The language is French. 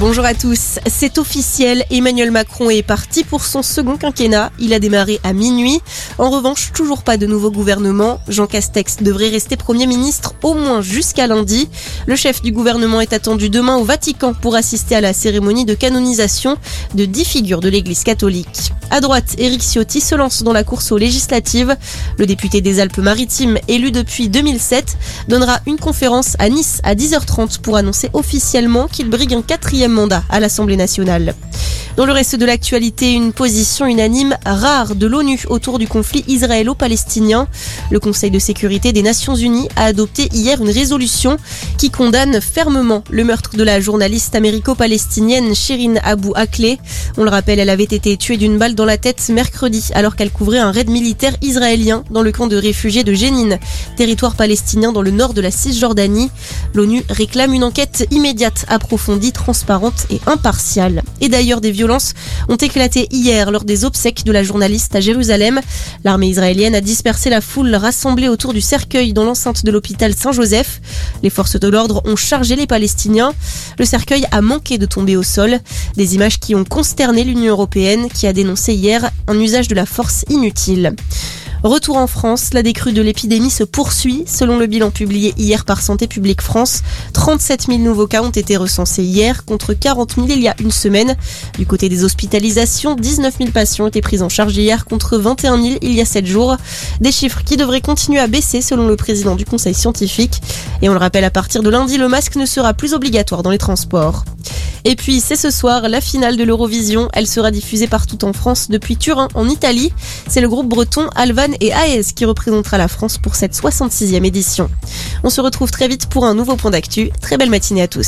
Bonjour à tous. C'est officiel, Emmanuel Macron est parti pour son second quinquennat. Il a démarré à minuit. En revanche, toujours pas de nouveau gouvernement. Jean Castex devrait rester Premier ministre au moins jusqu'à lundi. Le chef du gouvernement est attendu demain au Vatican pour assister à la cérémonie de canonisation de dix figures de l'Église catholique. À droite, Éric Ciotti se lance dans la course aux législatives. Le député des Alpes-Maritimes, élu depuis 2007, donnera une conférence à Nice à 10h30 pour annoncer officiellement qu'il brigue un quatrième mandat à l'Assemblée nationale. Dans le reste de l'actualité, une position unanime rare de l'ONU autour du conflit israélo-palestinien. Le Conseil de sécurité des Nations Unies a adopté hier une résolution qui condamne fermement le meurtre de la journaliste américo-palestinienne Shirin Abu Akleh. On le rappelle, elle avait été tuée d'une balle dans la tête mercredi alors qu'elle couvrait un raid militaire israélien dans le camp de réfugiés de Jénine, territoire palestinien dans le nord de la Cisjordanie. L'ONU réclame une enquête immédiate, approfondie, transparente et impartiale. Et d'ailleurs, des ont éclaté hier lors des obsèques de la journaliste à Jérusalem. L'armée israélienne a dispersé la foule rassemblée autour du cercueil dans l'enceinte de l'hôpital Saint-Joseph. Les forces de l'ordre ont chargé les Palestiniens. Le cercueil a manqué de tomber au sol. Des images qui ont consterné l'Union européenne qui a dénoncé hier un usage de la force inutile. Retour en France, la décrue de l'épidémie se poursuit. Selon le bilan publié hier par Santé publique France, 37 000 nouveaux cas ont été recensés hier contre 40 000 il y a une semaine. Du côté des hospitalisations, 19 000 patients été pris en charge hier contre 21 000 il y a 7 jours. Des chiffres qui devraient continuer à baisser selon le président du conseil scientifique. Et on le rappelle, à partir de lundi, le masque ne sera plus obligatoire dans les transports. Et puis c'est ce soir la finale de l'Eurovision. Elle sera diffusée partout en France depuis Turin en Italie. C'est le groupe breton Alvan et AES qui représentera la France pour cette 66e édition. On se retrouve très vite pour un nouveau point d'actu. Très belle matinée à tous.